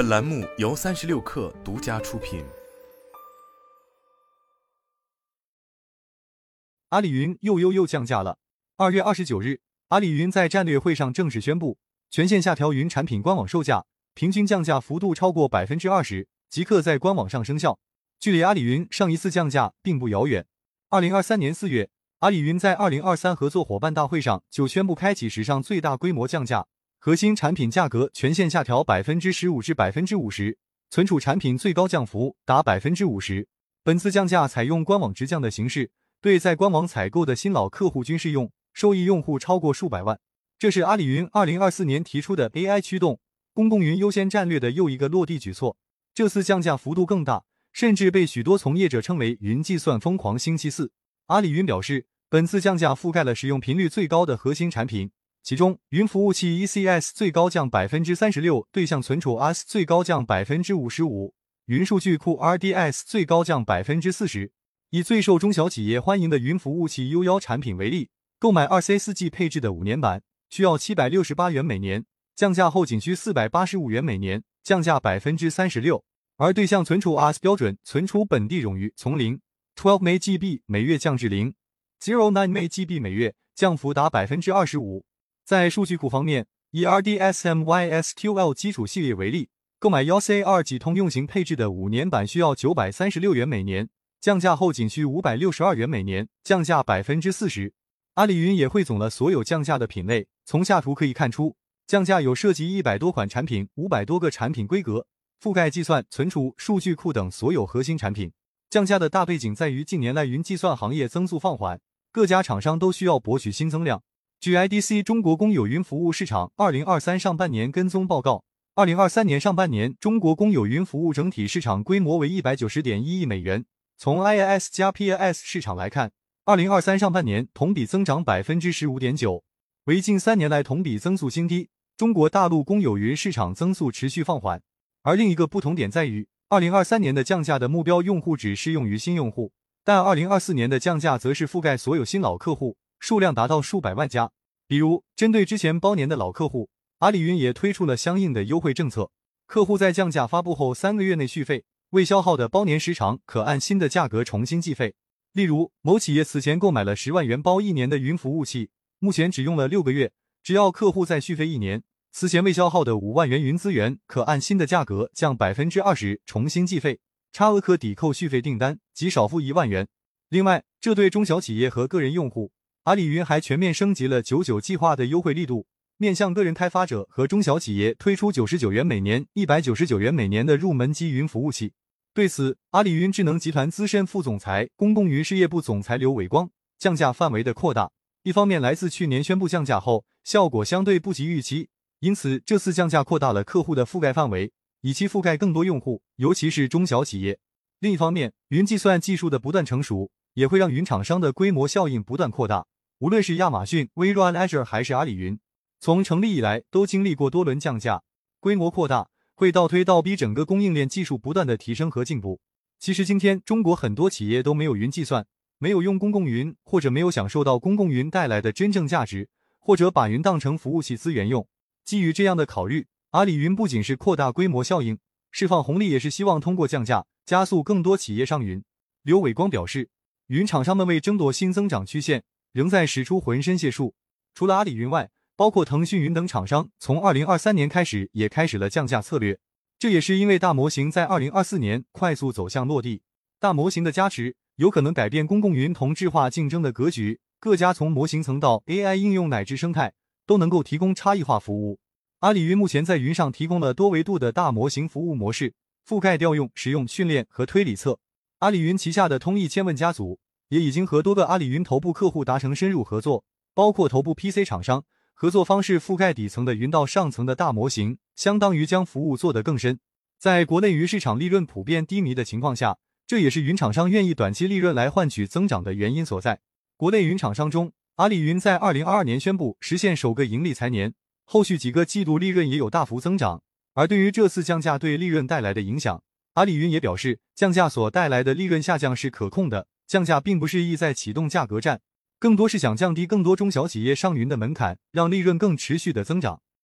本栏目由三十六氪独家出品。阿里云又又又降价了。二月二十九日，阿里云在战略会上正式宣布，全线下调云产品官网售价，平均降价幅度超过百分之二十，即刻在官网上生效。距离阿里云上一次降价并不遥远。二零二三年四月，阿里云在二零二三合作伙伴大会上就宣布开启史上最大规模降价，核心产品价格全线下调百分之十五至百分之五十，存储产品最高降幅达百分之五十。本次降价采用官网直降的形式，对在官网采购的新老客户均适用，受益用户超过数百万。这是阿里云二零二四年提出的 AI 驱动公共云优先战略的又一个落地举措。这次降价幅度更大。甚至被许多从业者称为“云计算疯狂星期四”。阿里云表示，本次降价覆盖了使用频率最高的核心产品，其中云服务器 ECS 最高降百分之三十六，对象存储 S 最高降百分之五十五，云数据库 RDS 最高降百分之四十。以最受中小企业欢迎的云服务器 U 幺产品为例，购买二 C 四 G 配置的五年版需要七百六十八元每年，降价后仅需四百八十五元每年，降价百分之三十六。而对象存储 S 标准存储本地冗余从零 twelve MB 每月降至零 zero nine MB 每月，降幅达百分之二十五。在数据库方面，以 RDSMYSQL 基础系列为例，购买幺 C 二 G 通用型配置的五年版需要九百三十六元每年，降价后仅需五百六十二元每年，降价百分之四十。阿里云也汇总了所有降价的品类，从下图可以看出，降价有涉及一百多款产品，五百多个产品规格。覆盖计算、存储、数据库等所有核心产品。降价的大背景在于近年来云计算行业增速放缓，各家厂商都需要博取新增量。据 IDC 中国公有云服务市场二零二三上半年跟踪报告，二零二三年上半年中国公有云服务整体市场规模为一百九十点一亿美元。从 IaaS 加 PaaS 市场来看，二零二三上半年同比增长百分之十五点九，为近三年来同比增速新低。中国大陆公有云市场增速持续放缓。而另一个不同点在于，二零二三年的降价的目标用户只适用于新用户，但二零二四年的降价则是覆盖所有新老客户，数量达到数百万家。比如，针对之前包年的老客户，阿里云也推出了相应的优惠政策，客户在降价发布后三个月内续费，未消耗的包年时长可按新的价格重新计费。例如，某企业此前购买了十万元包一年的云服务器，目前只用了六个月，只要客户再续费一年。此前未消耗的五万元云资源，可按新的价格降百分之二十，重新计费，差额可抵扣续费订单，即少付一万元。另外，这对中小企业和个人用户，阿里云还全面升级了九九计划的优惠力度，面向个人开发者和中小企业推出九十九元每年、一百九十九元每年的入门级云服务器。对此，阿里云智能集团资深副总裁、公共云事业部总裁刘伟光，降价范围的扩大，一方面来自去年宣布降价后，效果相对不及预期。因此，这次降价扩大了客户的覆盖范围，以期覆盖更多用户，尤其是中小企业。另一方面，云计算技术的不断成熟，也会让云厂商的规模效应不断扩大。无论是亚马逊、微软、Azure 还是阿里云，从成立以来都经历过多轮降价，规模扩大会倒推倒逼整个供应链技术不断的提升和进步。其实，今天中国很多企业都没有云计算，没有用公共云，或者没有享受到公共云带来的真正价值，或者把云当成服务器资源用。基于这样的考虑，阿里云不仅是扩大规模效应、释放红利，也是希望通过降价加速更多企业上云。刘伟光表示，云厂商们为争夺新增长曲线，仍在使出浑身解数。除了阿里云外，包括腾讯云等厂商，从二零二三年开始也开始了降价策略。这也是因为大模型在二零二四年快速走向落地，大模型的加持有可能改变公共云同质化竞争的格局。各家从模型层到 AI 应用乃至生态。都能够提供差异化服务。阿里云目前在云上提供了多维度的大模型服务模式，覆盖调用、使用、训练和推理侧。阿里云旗下的通义千问家族也已经和多个阿里云头部客户达成深入合作，包括头部 PC 厂商。合作方式覆盖底层的云到上层的大模型，相当于将服务做得更深。在国内云市场利润普遍低迷的情况下，这也是云厂商愿意短期利润来换取增长的原因所在。国内云厂商中，阿里云在二零二二年宣布实现首个盈利财年，后续几个季度利润也有大幅增长。而对于这次降价对利润带来的影响，阿里云也表示，降价所带来的利润下降是可控的。降价并不是意在启动价格战，更多是想降低更多中小企业上云的门槛，让利润更持续的增长。